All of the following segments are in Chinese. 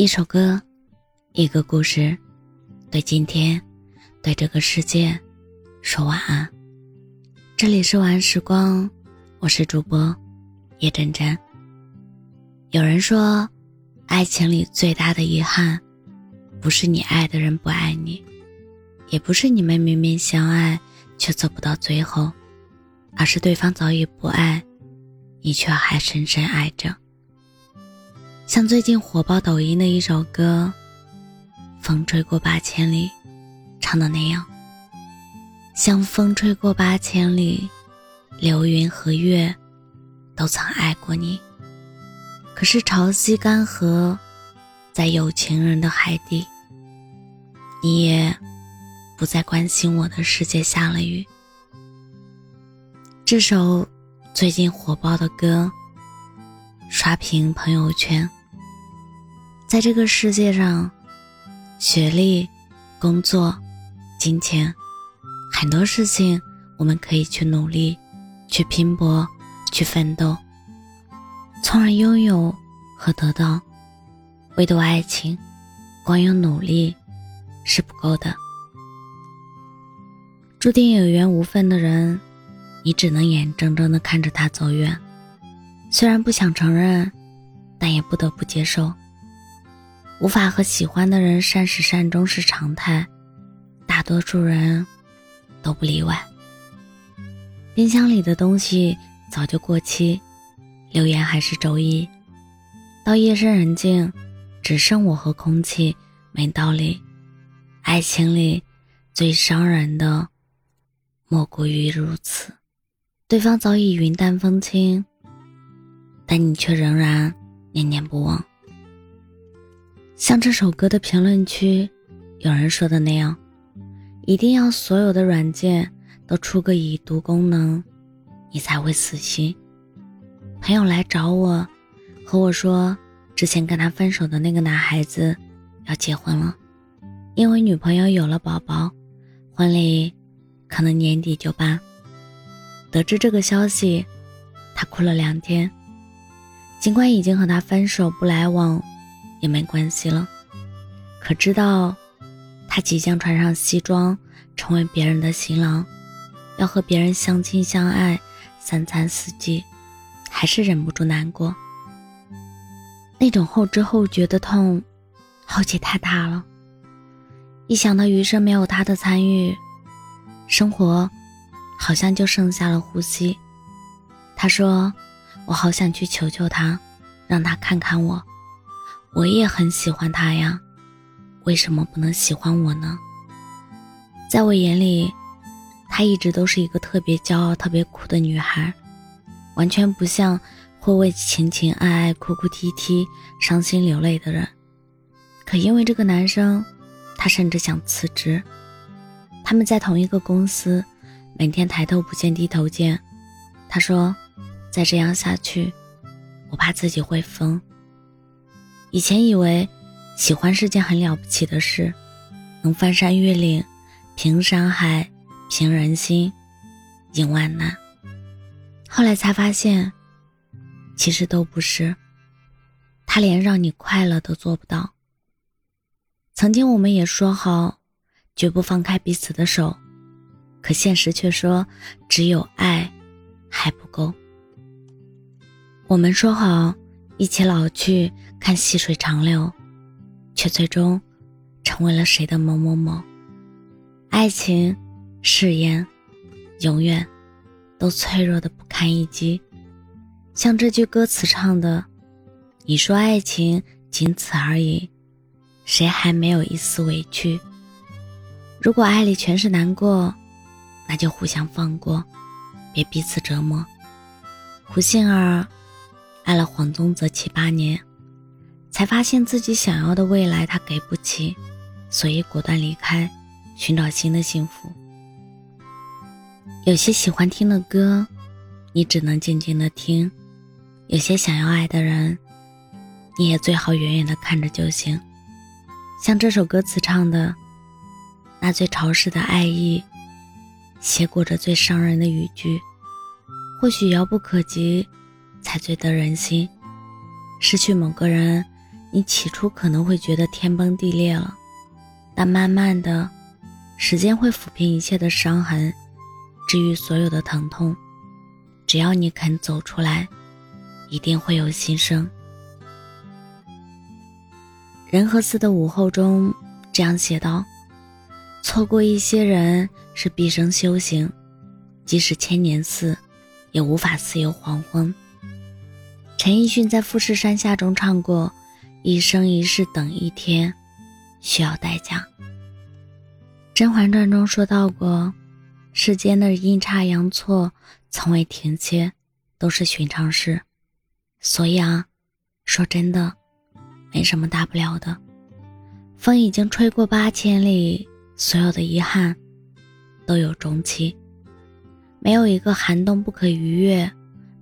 一首歌，一个故事，对今天，对这个世界，说晚安。这里是晚安时光，我是主播叶真真。有人说，爱情里最大的遗憾，不是你爱的人不爱你，也不是你们明明相爱却走不到最后，而是对方早已不爱你，却还深深爱着。像最近火爆抖音的一首歌《风吹过八千里》唱的那样，像风吹过八千里，流云和月都曾爱过你。可是潮汐干涸，在有情人的海底，你也不再关心我的世界下了雨。这首最近火爆的歌，刷屏朋友圈。在这个世界上，学历、工作、金钱，很多事情我们可以去努力、去拼搏、去奋斗，从而拥有和得到。唯独爱情，光有努力是不够的。注定有缘无分的人，你只能眼睁睁的看着他走远，虽然不想承认，但也不得不接受。无法和喜欢的人善始善终是常态，大多数人都不例外。冰箱里的东西早就过期，留言还是周一。到夜深人静，只剩我和空气，没道理。爱情里最伤人的，莫过于如此。对方早已云淡风轻，但你却仍然念念不忘。像这首歌的评论区，有人说的那样，一定要所有的软件都出个已读功能，你才会死心。朋友来找我，和我说，之前跟他分手的那个男孩子要结婚了，因为女朋友有了宝宝，婚礼可能年底就办。得知这个消息，他哭了两天，尽管已经和他分手不来往。也没关系了，可知道他即将穿上西装，成为别人的新郎，要和别人相亲相爱，三餐四季，还是忍不住难过。那种后知后觉的痛，后劲太大了。一想到余生没有他的参与，生活好像就剩下了呼吸。他说：“我好想去求求他，让他看看我。”我也很喜欢她呀，为什么不能喜欢我呢？在我眼里，她一直都是一个特别骄傲、特别酷的女孩，完全不像会为情情爱爱哭哭啼啼、伤心流泪的人。可因为这个男生，她甚至想辞职。他们在同一个公司，每天抬头不见低头见。她说：“再这样下去，我怕自己会疯。”以前以为喜欢是件很了不起的事，能翻山越岭、平山海、平人心、赢万难。后来才发现，其实都不是。他连让你快乐都做不到。曾经我们也说好，绝不放开彼此的手，可现实却说，只有爱还不够。我们说好。一起老去看细水长流，却最终成为了谁的某某某。爱情、誓言，永远都脆弱的不堪一击。像这句歌词唱的：“你说爱情仅此而已，谁还没有一丝委屈？如果爱里全是难过，那就互相放过，别彼此折磨。”胡杏儿。爱了黄宗泽七八年，才发现自己想要的未来他给不起，所以果断离开，寻找新的幸福。有些喜欢听的歌，你只能静静的听；有些想要爱的人，你也最好远远的看着就行。像这首歌词唱的，那最潮湿的爱意，写裹着最伤人的语句，或许遥不可及。才最得人心。失去某个人，你起初可能会觉得天崩地裂了，但慢慢的，时间会抚平一切的伤痕，治愈所有的疼痛。只要你肯走出来，一定会有新生。人和寺的午后中这样写道：“错过一些人是毕生修行，即使千年寺，也无法自由黄昏。”陈奕迅在《富士山下》中唱过：“一生一世等一天，需要代价。”《甄嬛传》中说到过：“世间的阴差阳错，从未停歇，都是寻常事。”所以啊，说真的，没什么大不了的。风已经吹过八千里，所有的遗憾都有终期。没有一个寒冬不可逾越。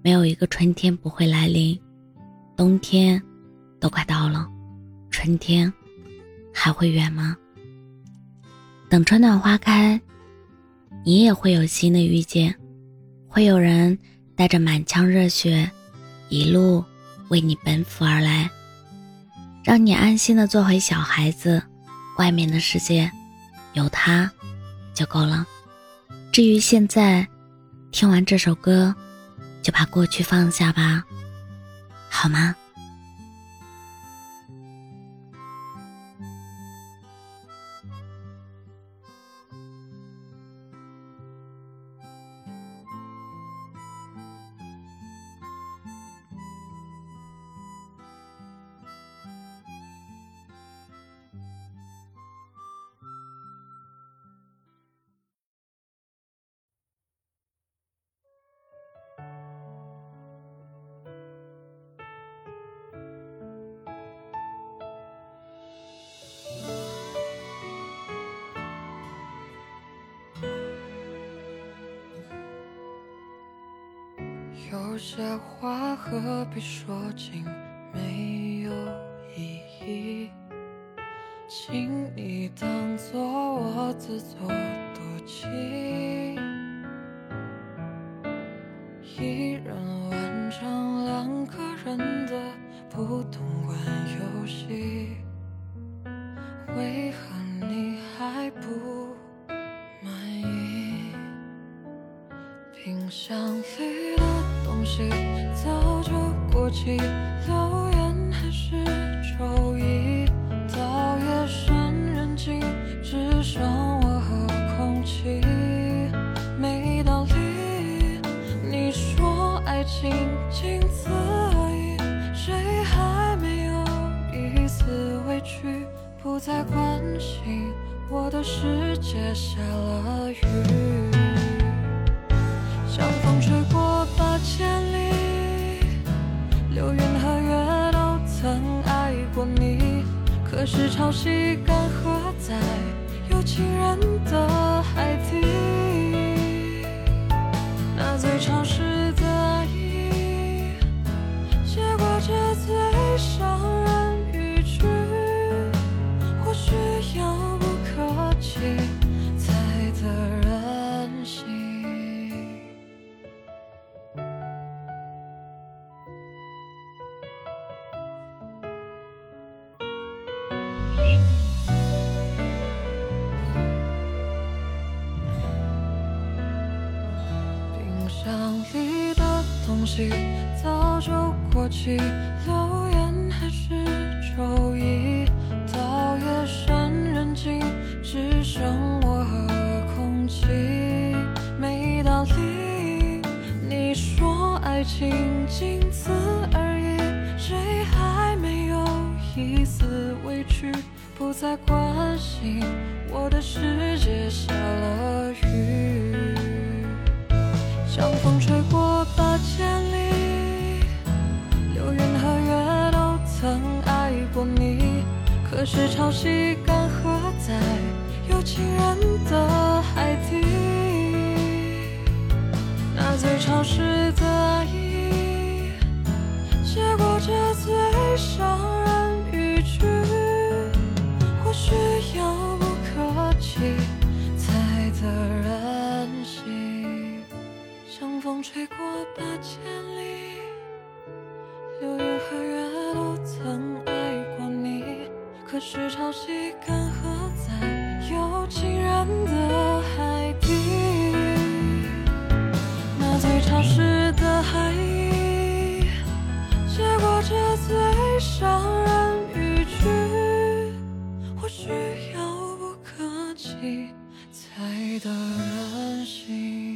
没有一个春天不会来临，冬天都快到了，春天还会远吗？等春暖花开，你也会有新的遇见，会有人带着满腔热血，一路为你奔赴而来，让你安心的做回小孩子。外面的世界，有他就够了。至于现在，听完这首歌。就把过去放下吧，好吗？些话何必说尽，没有意义，请你当作我自作多情。一人完成两个人的不同玩游戏，为何早就过期，留言还是周一。到夜深人静，只剩我和空气，没道理。你说爱情仅此而已，谁还没有一丝委屈？不再关心，我的世界下了雨，像风吹过八。千是潮汐干涸在有情人的早就过期，留是潮汐干涸在有情人的海底，那最潮湿的可是潮汐干涸在有情人的海底，那最潮湿的海域，结果这最伤人语句，或许遥不可及才得人心。